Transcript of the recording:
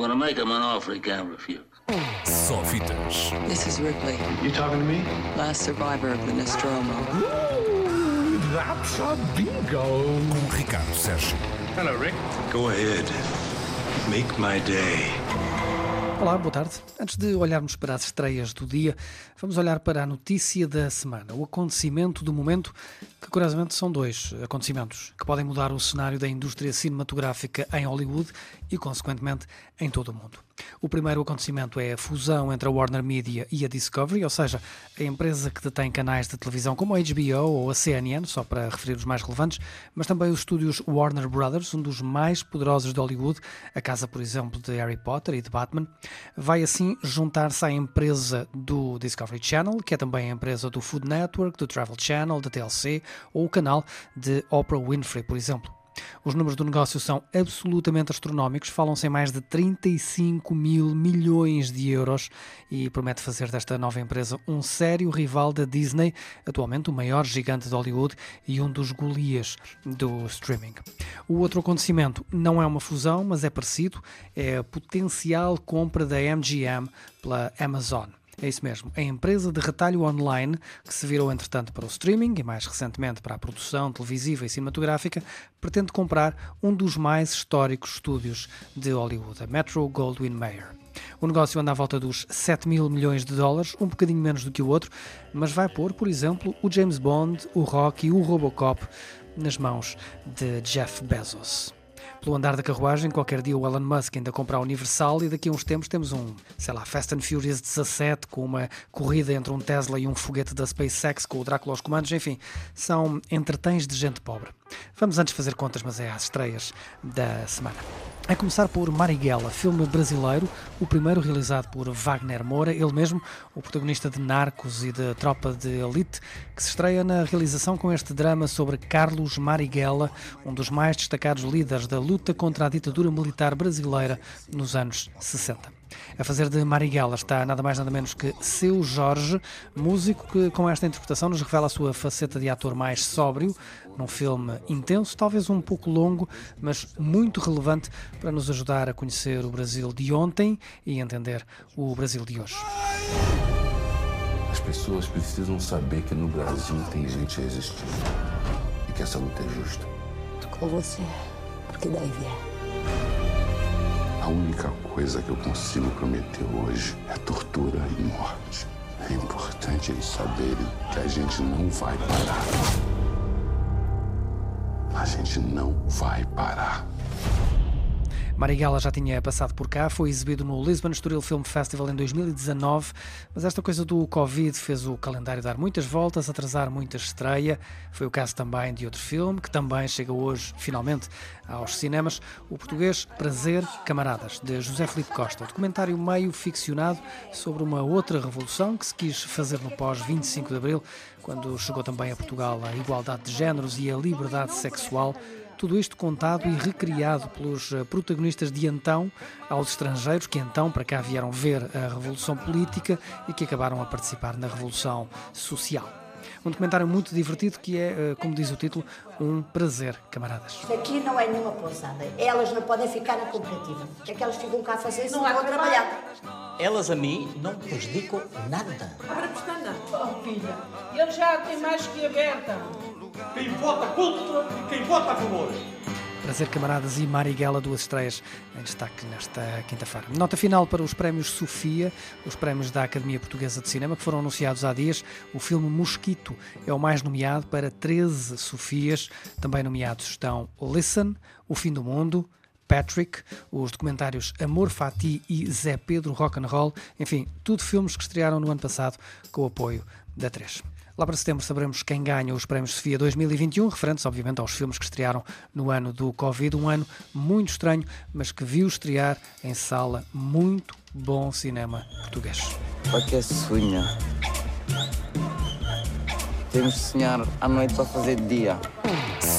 gonna make him an offer he can't refuse. Só fitas. This is Ripley, You talking to me? last survivor of the Nostromo. That's a bingo. Com Ricardo Sérgio. Hello, Rick. Go ahead. Make my day. Olá, boa tarde. Antes de olharmos para as estreias do dia, vamos olhar para a notícia da semana, o acontecimento do momento, que curiosamente são dois acontecimentos que podem mudar o cenário da indústria cinematográfica em Hollywood e, consequentemente, em todo o mundo. O primeiro acontecimento é a fusão entre a Warner Media e a Discovery, ou seja, a empresa que detém canais de televisão como a HBO ou a CNN, só para referir os mais relevantes, mas também os estúdios Warner Brothers, um dos mais poderosos de Hollywood, a casa, por exemplo, de Harry Potter e de Batman, vai assim juntar-se à empresa do Discovery Channel, que é também a empresa do Food Network, do Travel Channel, da TLC ou o canal de Oprah Winfrey, por exemplo. Os números do negócio são absolutamente astronómicos, falam-se em mais de 35 mil milhões de euros e promete fazer desta nova empresa um sério rival da Disney, atualmente o maior gigante de Hollywood e um dos golias do streaming. O outro acontecimento não é uma fusão, mas é parecido, é a potencial compra da MGM pela Amazon. É isso mesmo. A empresa de retalho online, que se virou entretanto para o streaming e mais recentemente para a produção televisiva e cinematográfica, pretende comprar um dos mais históricos estúdios de Hollywood, a Metro Goldwyn Mayer. O negócio anda à volta dos 7 mil milhões de dólares, um bocadinho menos do que o outro, mas vai pôr, por exemplo, o James Bond, o Rock e o Robocop nas mãos de Jeff Bezos pelo andar da carruagem, qualquer dia o Elon Musk ainda compra a Universal e daqui a uns tempos temos um, sei lá, Fast and Furious 17 com uma corrida entre um Tesla e um foguete da SpaceX com o Drácula aos comandos, enfim, são entretens de gente pobre. Vamos antes fazer contas, mas é às estreias da semana. A começar por Marighella, filme brasileiro, o primeiro realizado por Wagner Moura, ele mesmo, o protagonista de Narcos e de Tropa de Elite, que se estreia na realização com este drama sobre Carlos Marighella, um dos mais destacados líderes da luta contra a ditadura militar brasileira nos anos 60. A fazer de Marighella está nada mais nada menos que Seu Jorge, músico que com esta interpretação nos revela a sua faceta de ator mais sóbrio, num filme intenso, talvez um pouco longo, mas muito relevante para nos ajudar a conhecer o Brasil de ontem e entender o Brasil de hoje. As pessoas precisam saber que no Brasil tem gente resistindo e que essa luta é justa. Tô com você, porque daí vier. A única coisa que eu consigo prometer hoje é tortura e morte. É importante eles saberem que a gente não vai parar. A gente não vai parar. Marighella já tinha passado por cá, foi exibido no Lisbon Estoril Film Festival em 2019, mas esta coisa do Covid fez o calendário dar muitas voltas, atrasar muita estreia. Foi o caso também de outro filme, que também chega hoje, finalmente, aos cinemas, o português Prazer Camaradas, de José Felipe Costa, um documentário meio ficcionado sobre uma outra revolução que se quis fazer no pós-25 de Abril, quando chegou também a Portugal a igualdade de géneros e a liberdade sexual. Tudo isto contado e recriado pelos protagonistas de então aos estrangeiros que então para cá vieram ver a revolução política e que acabaram a participar na revolução social. Um documentário muito divertido que é, como diz o título, um prazer, camaradas. Isto aqui não é nenhuma pousada. Elas não podem ficar na cooperativa. É que elas ficam cá a fazer se não vão trabalhar? Elas a mim não prejudicam nada. Abre a pestana. Oh, filha, ele já tem mais que aberta. Quem vota contra e quem vota a favor. Prazer, camaradas, e Marighella, duas estreias em destaque nesta quinta-feira. Nota final para os prémios Sofia, os prémios da Academia Portuguesa de Cinema, que foram anunciados há dias. O filme Mosquito é o mais nomeado para 13 Sofias. Também nomeados estão Listen, O Fim do Mundo, Patrick, os documentários Amor Fati e Zé Pedro Rock and Roll, enfim, tudo filmes que estrearam no ano passado com o apoio da 3. Lá para setembro saberemos quem ganha os Prémios Sofia 2021, referentes obviamente aos filmes que estrearam no ano do Covid, um ano muito estranho, mas que viu estrear em sala muito bom cinema português. Para que sonha? Temos de sonhar à noite para fazer dia.